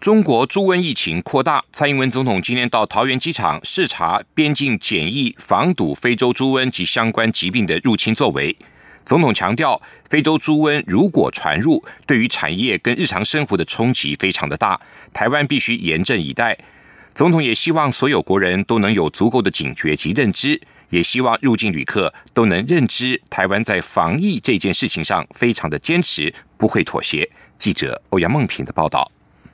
中国猪瘟疫情扩大，蔡英文总统今天到桃园机场视察边境检疫，防堵非洲猪瘟及相关疾病的入侵作为。总统强调，非洲猪瘟如果传入，对于产业跟日常生活的冲击非常的大，台湾必须严阵以待。总统也希望所有国人都能有足够的警觉及认知，也希望入境旅客都能认知台湾在防疫这件事情上非常的坚持，不会妥协。记者欧阳梦平的报道。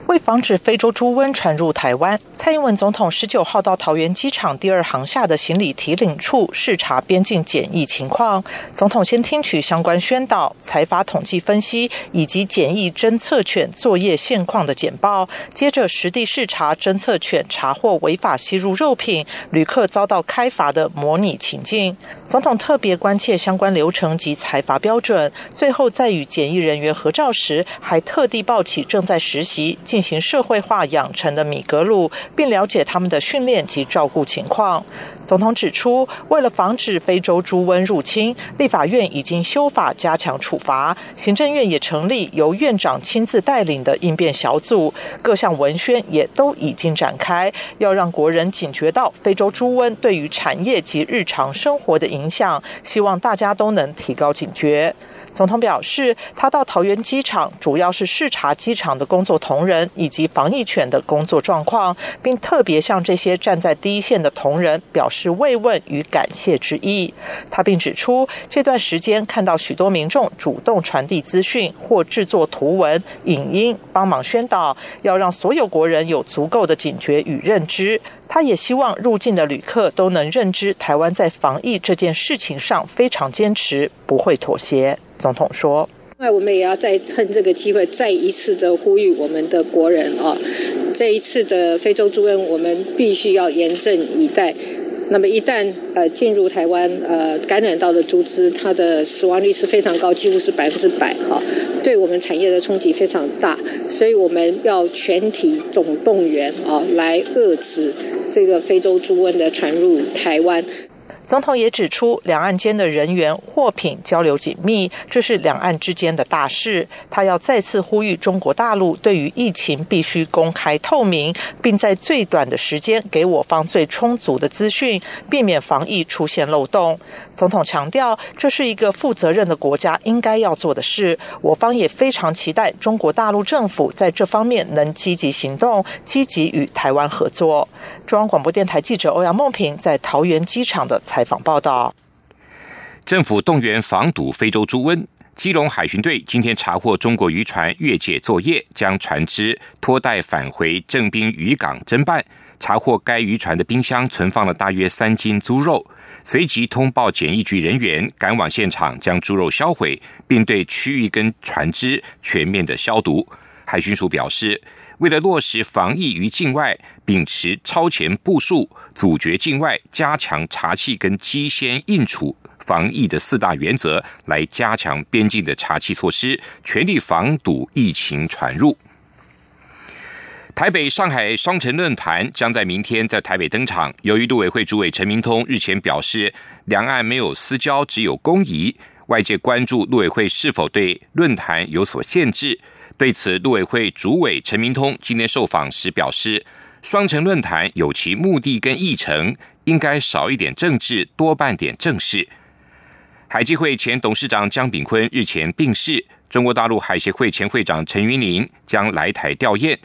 为防止非洲猪瘟传入台湾，蔡英文总统十九号到桃园机场第二航厦的行李提领处视察边境检疫情况。总统先听取相关宣导、财阀统计分析以及检疫侦测犬作业现况的简报，接着实地视察侦测犬查获违法吸入肉品、旅客遭到开罚的模拟情境。总统特别关切相关流程及财阀标准，最后在与检疫人员合照时，还特地抱起正在实习。进行社会化养成的米格鲁，并了解他们的训练及照顾情况。总统指出，为了防止非洲猪瘟入侵，立法院已经修法加强处罚，行政院也成立由院长亲自带领的应变小组，各项文宣也都已经展开，要让国人警觉到非洲猪瘟对于产业及日常生活的影响，希望大家都能提高警觉。总统表示，他到桃园机场主要是视察机场的工作同仁以及防疫犬的工作状况，并特别向这些站在第一线的同仁表示慰问与感谢之意。他并指出，这段时间看到许多民众主动传递资讯或制作图文、影音，帮忙宣导，要让所有国人有足够的警觉与认知。他也希望入境的旅客都能认知，台湾在防疫这件事情上非常坚持，不会妥协。总统说：“那我们也要再趁这个机会，再一次的呼吁我们的国人啊，这一次的非洲猪瘟，我们必须要严阵以待。那么一旦呃进入台湾，呃感染到的猪只，它的死亡率是非常高，几乎是百分之百啊，对我们产业的冲击非常大。所以我们要全体总动员啊，来遏制这个非洲猪瘟的传入台湾。”总统也指出，两岸间的人员、货品交流紧密，这是两岸之间的大事。他要再次呼吁中国大陆，对于疫情必须公开透明，并在最短的时间给我方最充足的资讯，避免防疫出现漏洞。总统强调，这是一个负责任的国家应该要做的事。我方也非常期待中国大陆政府在这方面能积极行动，积极与台湾合作。中央广播电台记者欧阳梦平在桃园机场的。采访报道：政府动员防堵非洲猪瘟。基隆海巡队今天查获中国渔船越界作业，将船只拖带返回正滨渔港侦办。查获该渔船的冰箱存放了大约三斤猪肉，随即通报检疫局人员赶往现场，将猪肉销毁，并对区域跟船只全面的消毒。海巡署表示，为了落实防疫于境外，秉持超前部署、阻绝境外、加强查气跟机先应处防疫的四大原则，来加强边境的查气措施，全力防堵疫情传入。台北、上海双城论坛将在明天在台北登场。由于陆委会主委陈明通日前表示，两岸没有私交，只有公谊，外界关注陆委会是否对论坛有所限制。对此，陆委会主委陈明通今天受访时表示，双城论坛有其目的跟议程，应该少一点政治，多办点正事。海基会前董事长江炳坤日前病逝，中国大陆海协会前会长陈云林将来台吊唁，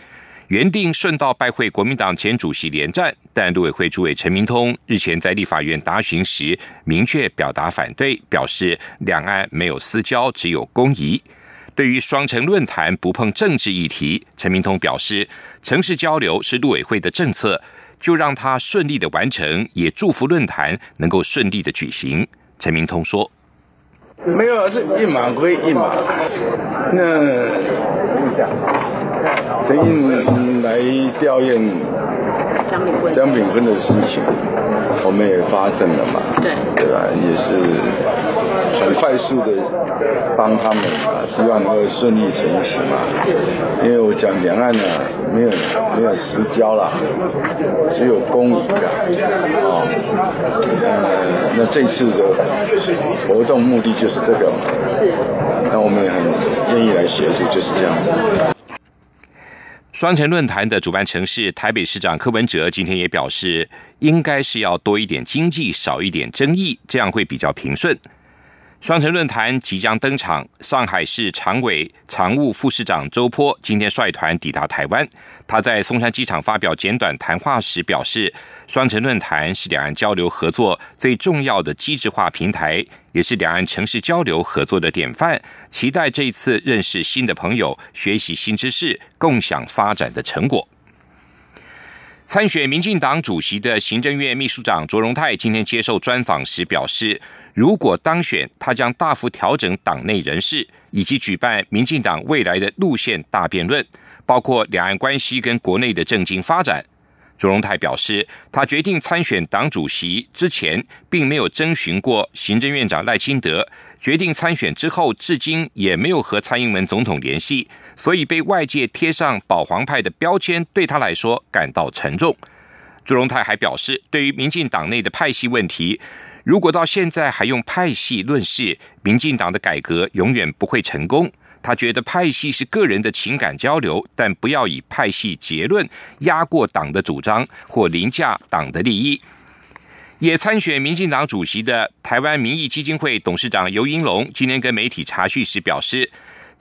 原定顺道拜会国民党前主席连战，但陆委会主委陈明通日前在立法院答询时，明确表达反对，表示两岸没有私交，只有公谊。对于双城论坛不碰政治议题，陈明通表示，城市交流是陆委会的政策，就让他顺利的完成，也祝福论坛能够顺利的举行。陈明通说：“没有，是一码归一码。那陈英来调研江炳坤的事情，我们也发证了嘛？对，对吧？也是。”很快速的帮他们啊，希望能够顺利成行嘛。因为我讲两岸呢，没有没有私交啦，只有公谊的啊。呃，那这次的活动目的就是这个嘛，是。那我们也很愿意来协助，就是这样子。双城论坛的主办城市台北市长柯文哲今天也表示，应该是要多一点经济，少一点争议，这样会比较平顺。双城论坛即将登场，上海市常委常务副市长周波今天率团抵达台湾。他在松山机场发表简短谈话时表示，双城论坛是两岸交流合作最重要的机制化平台，也是两岸城市交流合作的典范。期待这一次认识新的朋友，学习新知识，共享发展的成果。参选民进党主席的行政院秘书长卓荣泰今天接受专访时表示，如果当选，他将大幅调整党内人事，以及举办民进党未来的路线大辩论，包括两岸关系跟国内的政经发展。朱荣泰表示，他决定参选党主席之前，并没有征询过行政院长赖清德。决定参选之后，至今也没有和蔡英文总统联系，所以被外界贴上保皇派的标签，对他来说感到沉重。朱荣泰还表示，对于民进党内的派系问题，如果到现在还用派系论事，民进党的改革永远不会成功。他觉得派系是个人的情感交流，但不要以派系结论压过党的主张或凌驾党的利益。也参选民进党主席的台湾民意基金会董事长尤英龙今天跟媒体查叙时表示，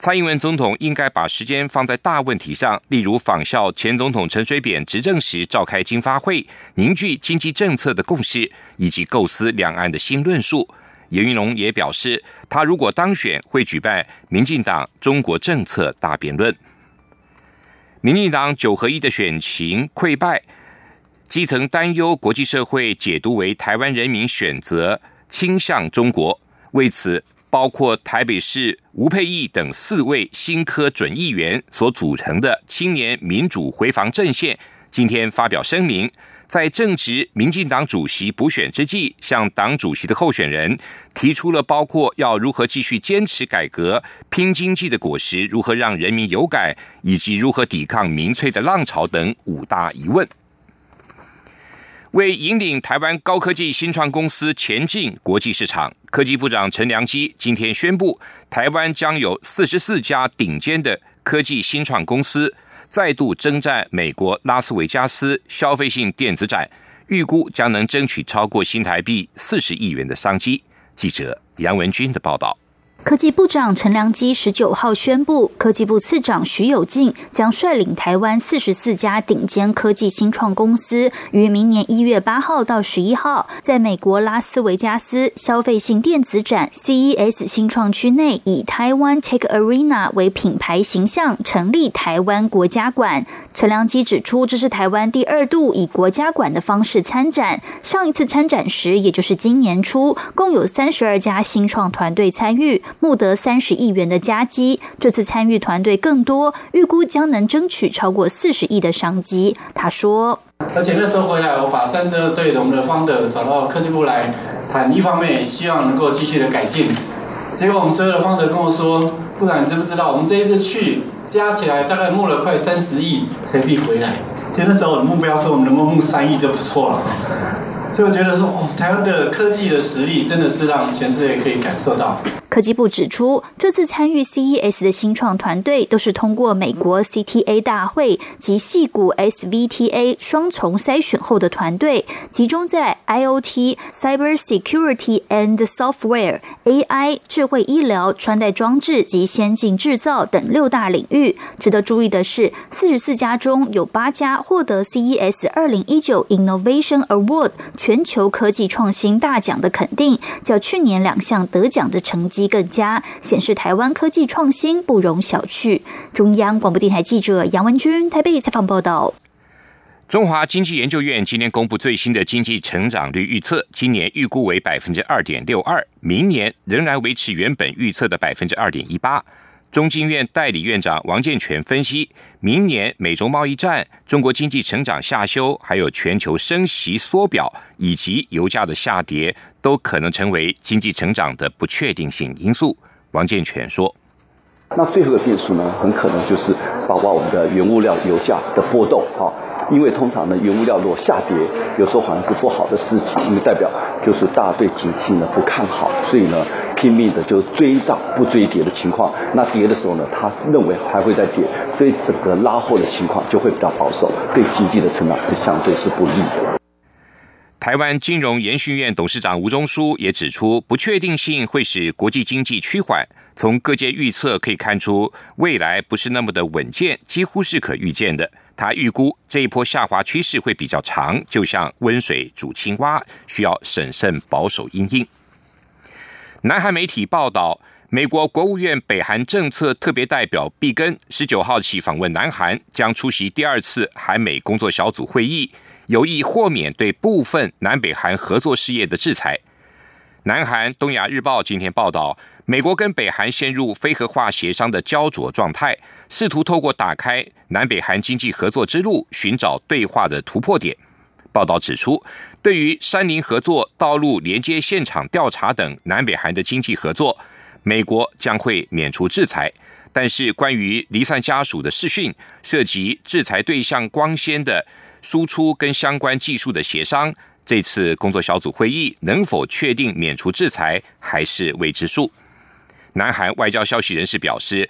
蔡英文总统应该把时间放在大问题上，例如仿效前总统陈水扁执政时召开经发会，凝聚经济政策的共识，以及构思两岸的新论述。严云龙也表示，他如果当选，会举办民进党中国政策大辩论。民进党九合一的选情溃败，基层担忧国际社会解读为台湾人民选择倾向中国。为此，包括台北市吴佩义等四位新科准议员所组成的青年民主回防阵线，今天发表声明。在正值民进党主席补选之际，向党主席的候选人提出了包括要如何继续坚持改革、拼经济的果实，如何让人民有感，以及如何抵抗民粹的浪潮等五大疑问。为引领台湾高科技新创公司前进国际市场，科技部长陈良基今天宣布，台湾将有四十四家顶尖的科技新创公司。再度征战美国拉斯维加斯消费性电子展，预估将能争取超过新台币四十亿元的商机。记者杨文军的报道。科技部长陈良基十九号宣布，科技部次长徐有进将率领台湾四十四家顶尖科技新创公司，于明年一月八号到十一号，在美国拉斯维加斯消费性电子展 CES 新创区内，以台湾 Tech Arena 为品牌形象，成立台湾国家馆。陈良基指出，这是台湾第二度以国家馆的方式参展，上一次参展时，也就是今年初，共有三十二家新创团队参与。募得三十亿元的加基，这次参与团队更多，预估将能争取超过四十亿的商机。他说：“而且那时候回来，我把三十二对的我们的方的找到科技部来谈，一方面希望能够继续的改进。结果我们所有的方的跟我说，部长你知不知道，我们这一次去加起来大概募了快三十亿台币回来。其实那时候我的目标是，我们能够募三亿就不错了。”所以我觉得说，台湾的科技的实力真的是让全世界可以感受到。科技部指出，这次参与 CES 的新创团队都是通过美国 CTA 大会及戏谷 SVTA 双重筛选后的团队，集中在 IoT、Cyber Security and Software、AI、智慧医疗、穿戴装置及先进制造等六大领域。值得注意的是，四十四家中有八家获得 CES 二零一九 Innovation Award 全球科技创新大奖的肯定，较去年两项得奖的成绩。更佳显示台湾科技创新不容小觑。中央广播电台记者杨文君台北采访报道。中华经济研究院今年公布最新的经济成长率预测，今年预估为百分之二点六二，明年仍然维持原本预测的百分之二点一八。中经院代理院长王健全分析，明年美中贸易战、中国经济成长下修，还有全球升息缩表以及油价的下跌，都可能成为经济成长的不确定性因素。王健全说。那最后的变数呢，很可能就是包括我们的原物料油价的波动啊，因为通常呢，原物料如果下跌，有时候好像是不好的事情，因为代表就是大家对景气呢不看好，所以呢拼命的就追涨不追跌的情况。那跌的时候呢，他认为还会再跌，所以整个拉货的情况就会比较保守，对经济的成长是相对是不利的。台湾金融研训院董事长吴忠书也指出，不确定性会使国际经济趋缓。从各界预测可以看出，未来不是那么的稳健，几乎是可预见的。他预估这一波下滑趋势会比较长，就像温水煮青蛙，需要审慎保守应应。南韩媒体报道，美国国务院北韩政策特别代表毕根十九号起访问南韩，将出席第二次韩美工作小组会议。有意豁免对部分南北韩合作事业的制裁。南韩《东亚日报》今天报道，美国跟北韩陷入非核化协商的焦灼状态，试图透过打开南北韩经济合作之路，寻找对话的突破点。报道指出，对于山林合作、道路连接现场调查等南北韩的经济合作，美国将会免除制裁。但是，关于离散家属的视讯，涉及制裁对象光纤的。输出跟相关技术的协商，这次工作小组会议能否确定免除制裁还是未知数。南韩外交消息人士表示，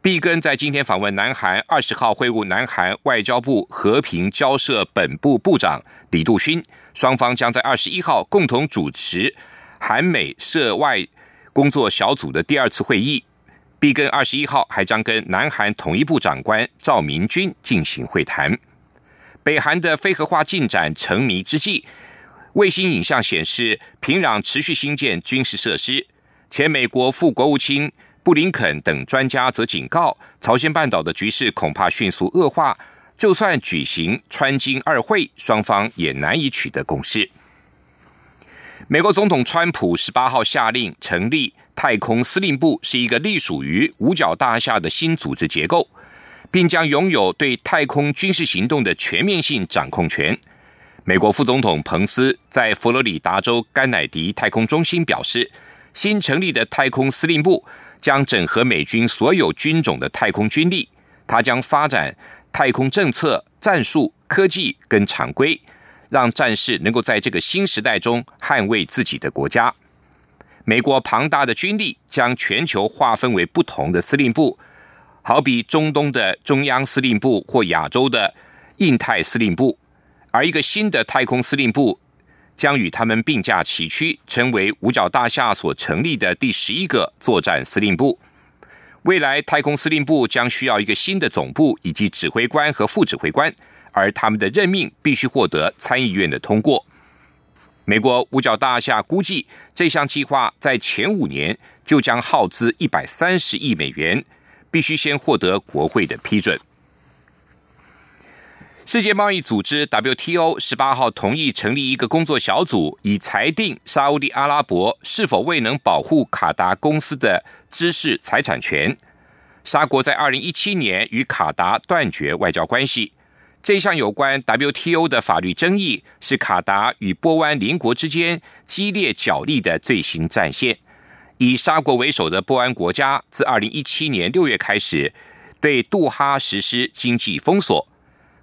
毕根在今天访问南韩，二十号会晤南韩外交部和平交涉本部部长李杜勋，双方将在二十一号共同主持韩美涉外工作小组的第二次会议。毕根二十一号还将跟南韩统一部长官赵明君进行会谈。北韩的非核化进展成谜之际，卫星影像显示，平壤持续新建军事设施。前美国副国务卿布林肯等专家则警告，朝鲜半岛的局势恐怕迅速恶化。就算举行川金二会，双方也难以取得共识。美国总统川普十八号下令成立太空司令部，是一个隶属于五角大厦的新组织结构。并将拥有对太空军事行动的全面性掌控权。美国副总统彭斯在佛罗里达州甘乃迪太空中心表示，新成立的太空司令部将整合美军所有军种的太空军力，它将发展太空政策、战术、科技跟常规，让战士能够在这个新时代中捍卫自己的国家。美国庞大的军力将全球划分为不同的司令部。好比中东的中央司令部或亚洲的印太司令部，而一个新的太空司令部将与他们并驾齐驱，成为五角大厦所成立的第十一个作战司令部。未来太空司令部将需要一个新的总部以及指挥官和副指挥官，而他们的任命必须获得参议院的通过。美国五角大厦估计，这项计划在前五年就将耗资一百三十亿美元。必须先获得国会的批准。世界贸易组织 WTO 十八号同意成立一个工作小组，以裁定沙地阿拉伯是否未能保护卡达公司的知识财产权。沙国在二零一七年与卡达断绝外交关系。这项有关 WTO 的法律争议，是卡达与波湾邻国之间激烈角力的最新战线。以沙国为首的波湾国家，自二零一七年六月开始对杜哈实施经济封锁。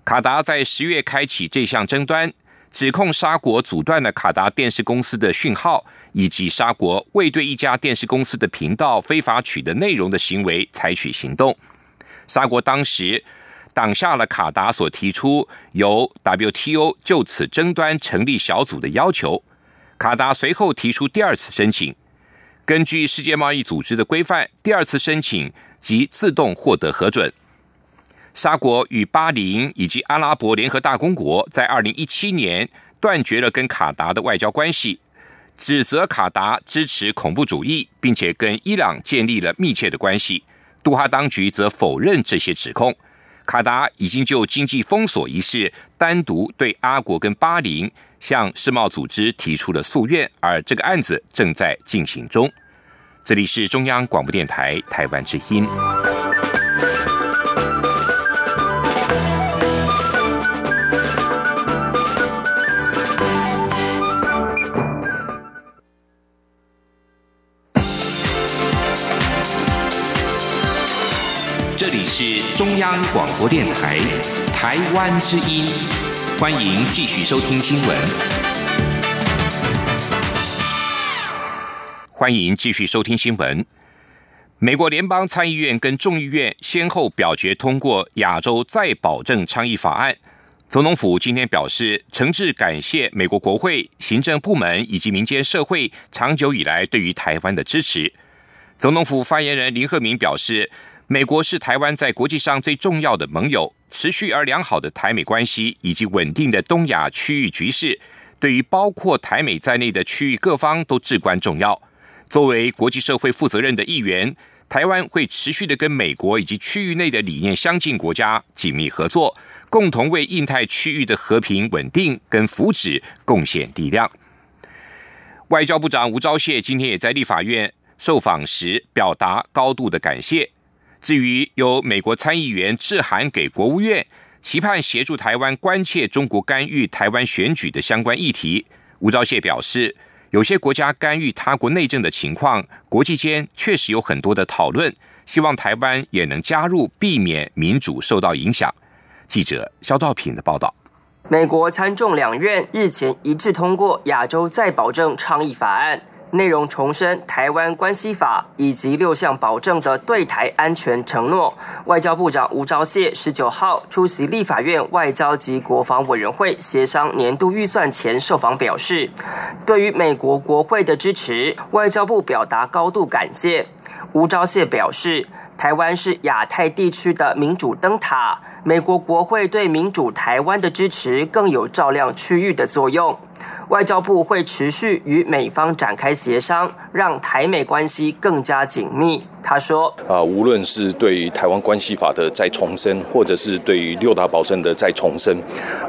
卡达在十月开启这项争端，指控沙国阻断了卡达电视公司的讯号，以及沙国未对一家电视公司的频道非法取得内容的行为采取行动。沙国当时挡下了卡达所提出由 WTO 就此争端成立小组的要求。卡达随后提出第二次申请。根据世界贸易组织的规范，第二次申请即自动获得核准。沙国与巴林以及阿拉伯联合大公国在二零一七年断绝了跟卡达的外交关系，指责卡达支持恐怖主义，并且跟伊朗建立了密切的关系。杜哈当局则否认这些指控。卡达已经就经济封锁一事单独对阿国跟巴林。向世贸组织提出了诉愿，而这个案子正在进行中。这里是中央广播电台台湾之音。里是中央广播电台台湾之音，欢迎继续收听新闻。欢迎继续收听新闻。美国联邦参议院跟众议院先后表决通过《亚洲再保证倡议法案》。总统府今天表示，诚挚感谢美国国会、行政部门以及民间社会长久以来对于台湾的支持。总统府发言人林鹤明表示，美国是台湾在国际上最重要的盟友，持续而良好的台美关系以及稳定的东亚区域局势，对于包括台美在内的区域各方都至关重要。作为国际社会负责任的一员，台湾会持续的跟美国以及区域内的理念相近国家紧密合作，共同为印太区域的和平稳定跟福祉贡献力量。外交部长吴钊燮今天也在立法院受访时表达高度的感谢。至于由美国参议员致函给国务院，期盼协助台湾关切中国干预台湾选举的相关议题，吴钊燮表示。有些国家干预他国内政的情况，国际间确实有很多的讨论。希望台湾也能加入，避免民主受到影响。记者肖道平的报道。美国参众两院日前一致通过《亚洲再保证倡议法案》。内容重申《台湾关系法》以及六项保证的对台安全承诺。外交部长吴钊燮十九号出席立法院外交及国防委员会协商年度预算前受访表示，对于美国国会的支持，外交部表达高度感谢。吴钊燮表示，台湾是亚太地区的民主灯塔，美国国会对民主台湾的支持更有照亮区域的作用。外交部会持续与美方展开协商，让台美关系更加紧密。他说：“啊，无论是对于台湾关系法的再重申，或者是对于六大保证的再重申，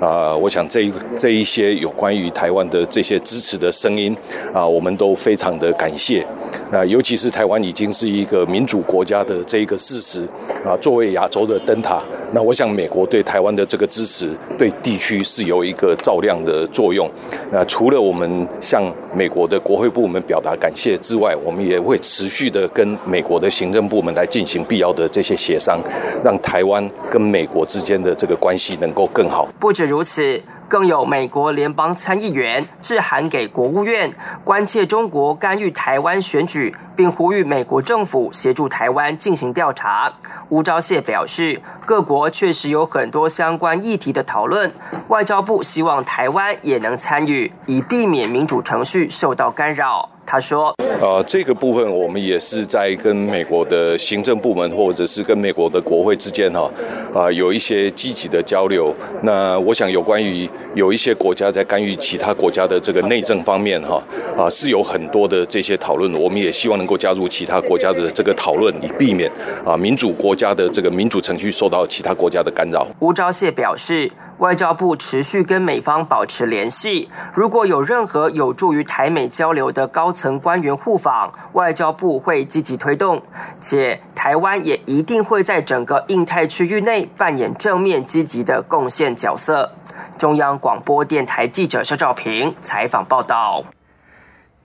啊，我想这一这一些有关于台湾的这些支持的声音，啊，我们都非常的感谢。啊，尤其是台湾已经是一个民主国家的这一个事实，啊，作为亚洲的灯塔，那我想美国对台湾的这个支持，对地区是有一个照亮的作用。那除了我们向美国的国会部门表达感谢之外，我们也会持续的跟美国的行政部门来进行必要的这些协商，让台湾跟美国之间的这个关系能够更好。不止如此。更有美国联邦参议员致函给国务院，关切中国干预台湾选举，并呼吁美国政府协助台湾进行调查。吴钊燮表示，各国确实有很多相关议题的讨论，外交部希望台湾也能参与，以避免民主程序受到干扰。他说：“呃，这个部分我们也是在跟美国的行政部门，或者是跟美国的国会之间哈，啊，有一些积极的交流。那我想有关于有一些国家在干预其他国家的这个内政方面哈，啊，是有很多的这些讨论。我们也希望能能够加入其他国家的这个讨论，以避免啊民主国家的这个民主程序受到其他国家的干扰。”吴钊燮表示。外交部持续跟美方保持联系，如果有任何有助于台美交流的高层官员互访，外交部会积极推动，且台湾也一定会在整个印太区域内扮演正面积极的贡献角色。中央广播电台记者肖兆平采访报道。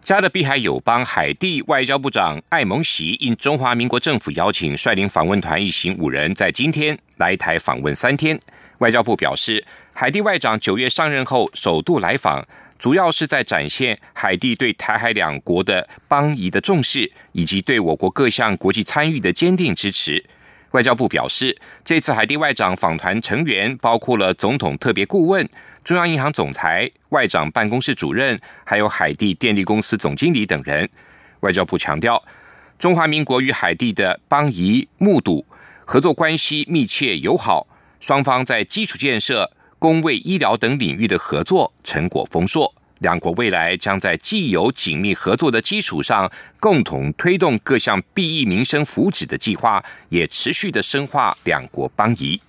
加勒比海友邦海地外交部长艾蒙席应中华民国政府邀请，率领访问团一行五人，在今天来台访问三天。外交部表示，海地外长九月上任后首度来访，主要是在展现海地对台海两国的邦谊的重视，以及对我国各项国际参与的坚定支持。外交部表示，这次海地外长访团成员包括了总统特别顾问、中央银行总裁、外长办公室主任，还有海地电力公司总经理等人。外交部强调，中华民国与海地的邦谊睦笃合作关系密切友好。双方在基础建设、工卫、医疗等领域的合作成果丰硕，两国未来将在既有紧密合作的基础上，共同推动各项裨益民生福祉的计划，也持续的深化两国邦谊。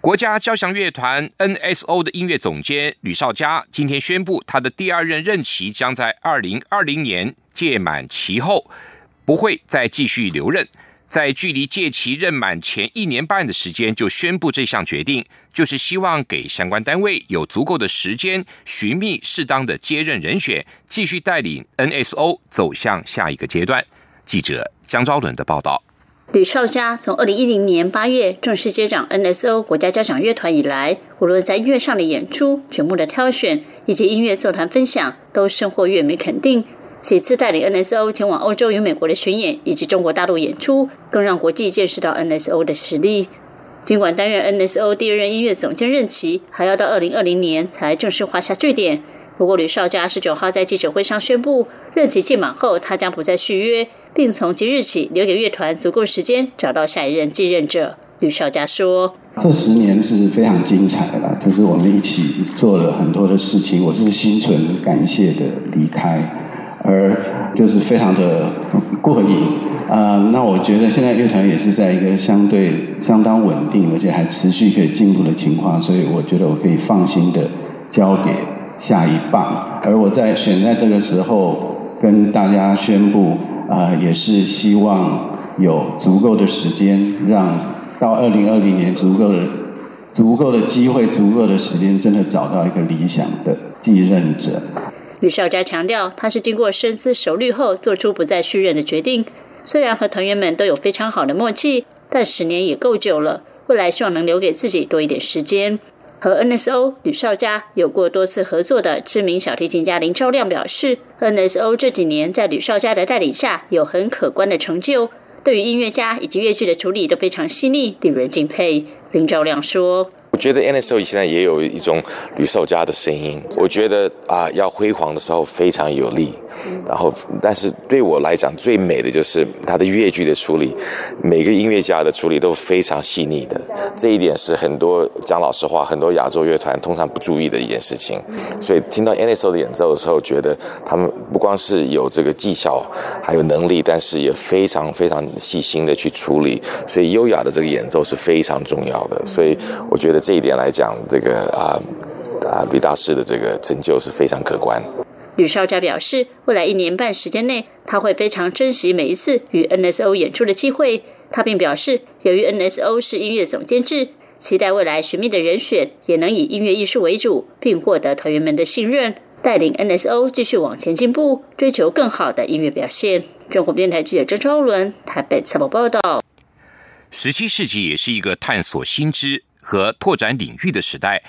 国家交响乐团 NSO 的音乐总监吕绍佳今天宣布，他的第二任任期将在二零二零年。届满期后，不会再继续留任。在距离届期任满前一年半的时间就宣布这项决定，就是希望给相关单位有足够的时间寻觅适当的接任人选，继续带领 NSO 走向下一个阶段。记者江昭伦的报道。吕少佳从二零一零年八月正式接掌 NSO 国家交响乐团以来，无论在音乐上的演出、曲目的挑选以及音乐座谈分享，都深获乐迷肯定。此次，带领 NSO 前往欧洲与美国的巡演，以及中国大陆演出，更让国际见识到 NSO 的实力。尽管担任 NSO 第二任音乐总监任期还要到二零二零年才正式画下句点，不过吕少佳十九号在记者会上宣布，任期届满后，他将不再续约，并从即日起留给乐团足够时间找到下一任继任者。吕少佳说：“这十年是非常精彩的，就是我们一起做了很多的事情，我是心存感谢的离开。”而就是非常的过瘾啊！那我觉得现在乐团也是在一个相对相当稳定，而且还持续可以进步的情况，所以我觉得我可以放心的交给下一棒。而我在选在这个时候跟大家宣布啊，也是希望有足够的时间，让到二零二零年足够的足够的机会、足够的时间，真的找到一个理想的继任者。吕少佳强调，他是经过深思熟虑后做出不再续任的决定。虽然和团员们都有非常好的默契，但十年也够久了。未来希望能留给自己多一点时间。和 NSO 吕少佳有过多次合作的知名小提琴家林兆亮表示，NSO 这几年在吕少佳的带领下有很可观的成就，对于音乐家以及乐剧的处理都非常细腻，令人敬佩。林兆亮说。我觉得 NSO 现在也有一种吕少佳的声音。我觉得啊，要辉煌的时候非常有力。然后，但是对我来讲，最美的就是他的乐剧的处理，每个音乐家的处理都非常细腻的。这一点是很多讲老实话，很多亚洲乐团通常不注意的一件事情。所以听到 NSO 的演奏的时候，觉得他们不光是有这个技巧，还有能力，但是也非常非常细心的去处理。所以优雅的这个演奏是非常重要的。所以我觉得。这一点来讲，这个啊啊吕大师的这个成就，是非常可观。吕少佳表示，未来一年半时间内，他会非常珍惜每一次与 NSO 演出的机会。他并表示，由于 NSO 是音乐总监制，期待未来寻觅的人选也能以音乐艺术为主，并获得团员们的信任，带领 NSO 继续往前进步，追求更好的音乐表现。中国电台记者郑超伦台北采访报道。十七世纪也是一个探索新知。和拓展领域的时代，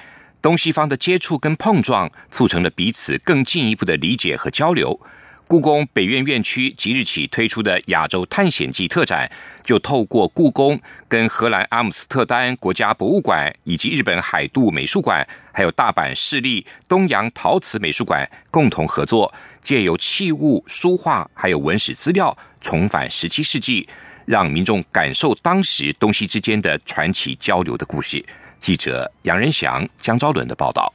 东西方的接触跟碰撞，促成了彼此更进一步的理解和交流。故宫北院院区即日起推出的亚洲探险记特展，就透过故宫跟荷兰阿姆斯特丹国家博物馆以及日本海渡美术馆，还有大阪市立东洋陶瓷美术馆共同合作，借由器物、书画还有文史资料，重返十七世纪。让民众感受当时东西之间的传奇交流的故事。记者杨仁祥、江昭伦的报道。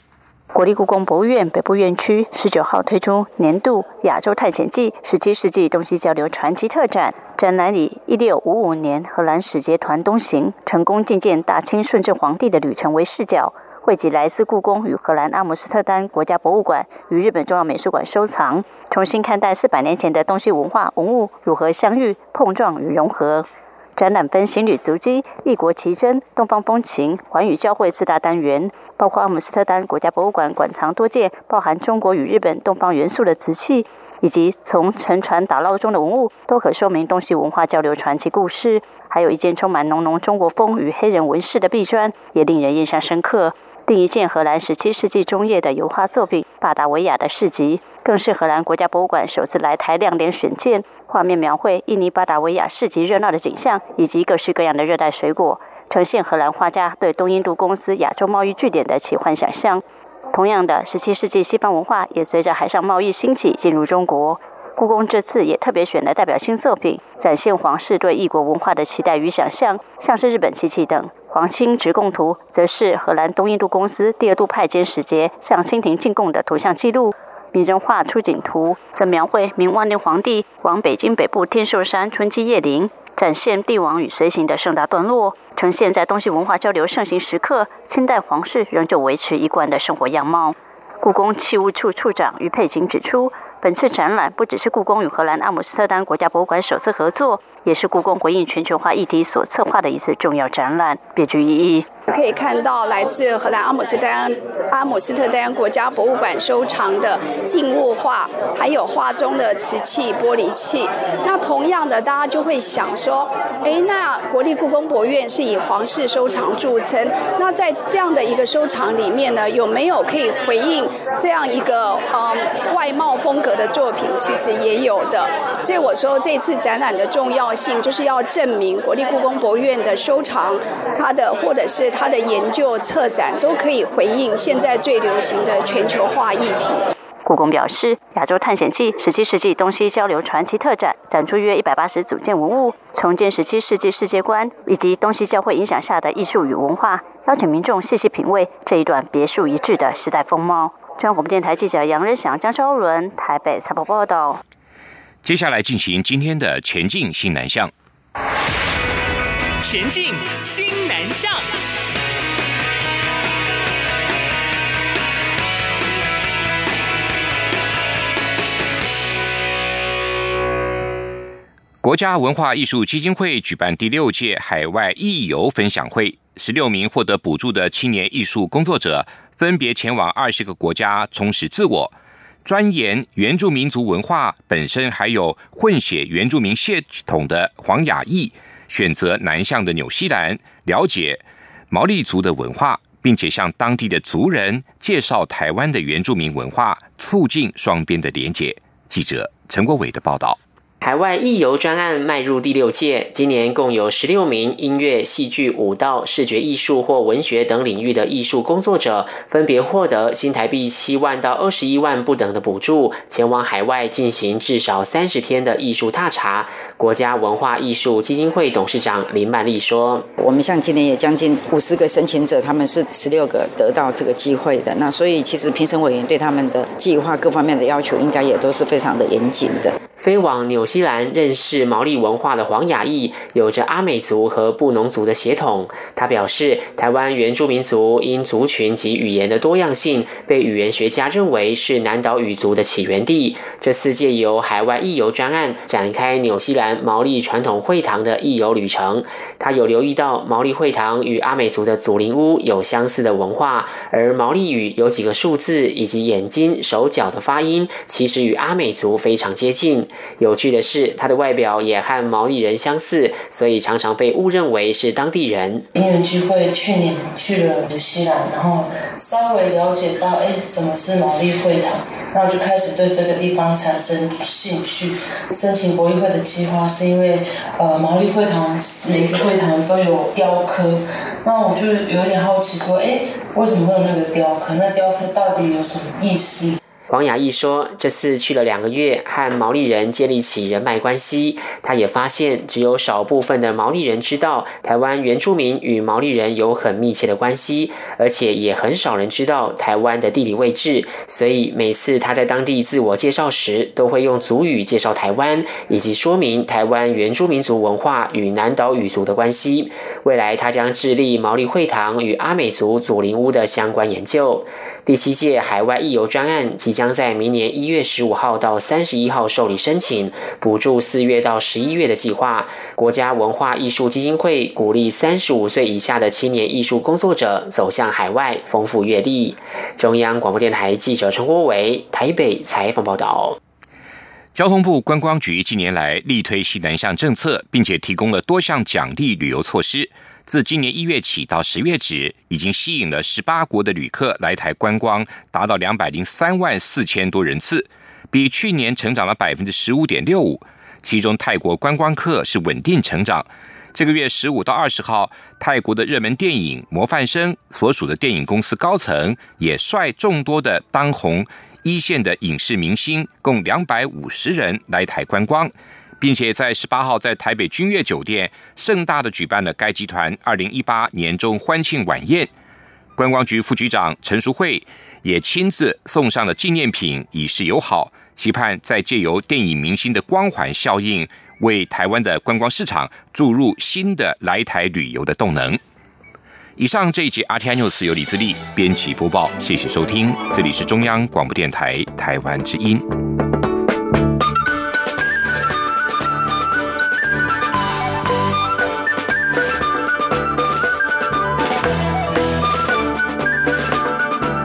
国立故宫博物院北部院区十九号推出年度亚洲探险记十七世纪东西交流传奇特展，展览以一六五五年荷兰使节团东行，成功觐见大清顺治皇帝的旅程为视角。汇集来自故宫与荷兰阿姆斯特丹国家博物馆与日本重要美术馆收藏，重新看待四百年前的东西文化文物如何相遇、碰撞与融合。展览分行旅足迹、异国奇珍、东方风情、寰宇交汇四大单元，包括阿姆斯特丹国家博物馆馆藏多件包含中国与日本东方元素的瓷器，以及从沉船打捞中的文物，都可说明东西文化交流传奇故事。还有一件充满浓浓中国风与黑人纹饰的壁砖，也令人印象深刻。另一件荷兰十七世纪中叶的油画作品《巴达维亚的市集》，更是荷兰国家博物馆首次来台亮点选件。画面描绘印尼巴达维亚市集热闹的景象。以及各式各样的热带水果，呈现荷兰画家对东印度公司亚洲贸易据点的奇幻想象。同样的，十七世纪西方文化也随着海上贸易兴起进入中国。故宫这次也特别选了代表性作品，展现皇室对异国文化的期待与想象，像是日本漆器等。《皇亲直贡图》则是荷兰东印度公司第二度派遣使节向清廷进贡的图像记录。《名人画出景图》则描绘明万历皇帝往北京北部天寿山春季夜林。展现帝王与随行的盛大段落，呈现在东西文化交流盛行时刻，清代皇室仍旧维持一贯的生活样貌。故宫器物处处长于佩琴指出，本次展览不只是故宫与荷兰阿姆斯特丹国家博物馆首次合作，也是故宫回应全球化议题所策划的一次重要展览，别具意义。可以看到来自荷兰阿姆斯特丹阿姆斯特丹国家博物馆收藏的静物画，还有画中的瓷器、玻璃器。那同样的，大家就会想说，哎，那国立故宫博物院是以皇室收藏著称，那在这样的一个收藏里面呢，有没有可以回应这样一个嗯外貌风格的作品？其实也有的。所以我说这次展览的重要性，就是要证明国立故宫博物院的收藏，它的或者是它的研究策展都可以回应现在最流行的全球化议题。故宫表示，亚洲探险记十七世纪东西交流传奇特展展出约一百八十组件文物，重建十七世纪世界观以及东西教会影响下的艺术与文化，邀请民众细细品味这一段别树一帜的时代风貌。中央广播电台记者杨仁祥、江昭伦台北采访报道。接下来进行今天的前进新南向。前进新南向。国家文化艺术基金会举办第六届海外艺游分享会，十六名获得补助的青年艺术工作者分别前往二十个国家充实自我。钻研原住民族文化本身还有混血原住民血统的黄雅义，选择南向的纽西兰，了解毛利族的文化，并且向当地的族人介绍台湾的原住民文化，促进双边的连结。记者陈国伟的报道。海外艺游专案迈入第六届，今年共有十六名音乐、戏剧、舞蹈、视觉艺术或文学等领域的艺术工作者，分别获得新台币七万到二十一万不等的补助，前往海外进行至少三十天的艺术踏查。国家文化艺术基金会董事长林曼丽说：“我们像今年也将近五十个申请者，他们是十六个得到这个机会的。那所以其实评审委员对他们的计划各方面的要求，应该也都是非常的严谨的。”飞往纽西兰认识毛利文化的黄雅义，有着阿美族和布农族的血统。他表示，台湾原住民族因族群及语言的多样性，被语言学家认为是南岛语族的起源地。这次借由海外艺游专案，展开纽西兰毛利传统会堂的艺游旅程。他有留意到毛利会堂与阿美族的祖灵屋有相似的文化，而毛利语有几个数字以及眼睛、手脚的发音，其实与阿美族非常接近。有趣的是，他的外表也和毛利人相似，所以常常被误认为是当地人。因缘聚会，去年去了新西兰，然后稍微了解到，哎，什么是毛利会堂，然后就开始对这个地方产生兴趣。申请国艺会的计划是因为，呃，毛利会堂每个会堂都有雕刻，那我就有点好奇，说，哎，为什么会有那个雕刻？那雕刻到底有什么意思？黄雅义说：“这次去了两个月，和毛利人建立起人脉关系。他也发现，只有少部分的毛利人知道台湾原住民与毛利人有很密切的关系，而且也很少人知道台湾的地理位置。所以每次他在当地自我介绍时，都会用族语介绍台湾，以及说明台湾原住民族文化与南岛语族的关系。未来他将致力毛利会堂与阿美族祖灵屋的相关研究。第七届海外艺游专案即将。”将在明年一月十五号到三十一号受理申请，补助四月到十一月的计划。国家文化艺术基金会鼓励三十五岁以下的青年艺术工作者走向海外，丰富阅历。中央广播电台记者陈国伟台北采访报道。交通部观光局近年来力推西南向政策，并且提供了多项奖励旅游措施。自今年一月起到十月止，已经吸引了十八国的旅客来台观光，达到两百零三万四千多人次，比去年成长了百分之十五点六五。其中泰国观光客是稳定成长。这个月十五到二十号，泰国的热门电影《模范生》所属的电影公司高层也率众多的当红一线的影视明星，共两百五十人来台观光。并且在十八号在台北君悦酒店盛大的举办了该集团二零一八年终欢庆晚宴，观光局副局长陈淑慧也亲自送上了纪念品，以示友好，期盼再借由电影明星的光环效应，为台湾的观光市场注入新的来台旅游的动能。以上这一集 RTI News 由李自力编辑播报，谢谢收听，这里是中央广播电台台湾之音。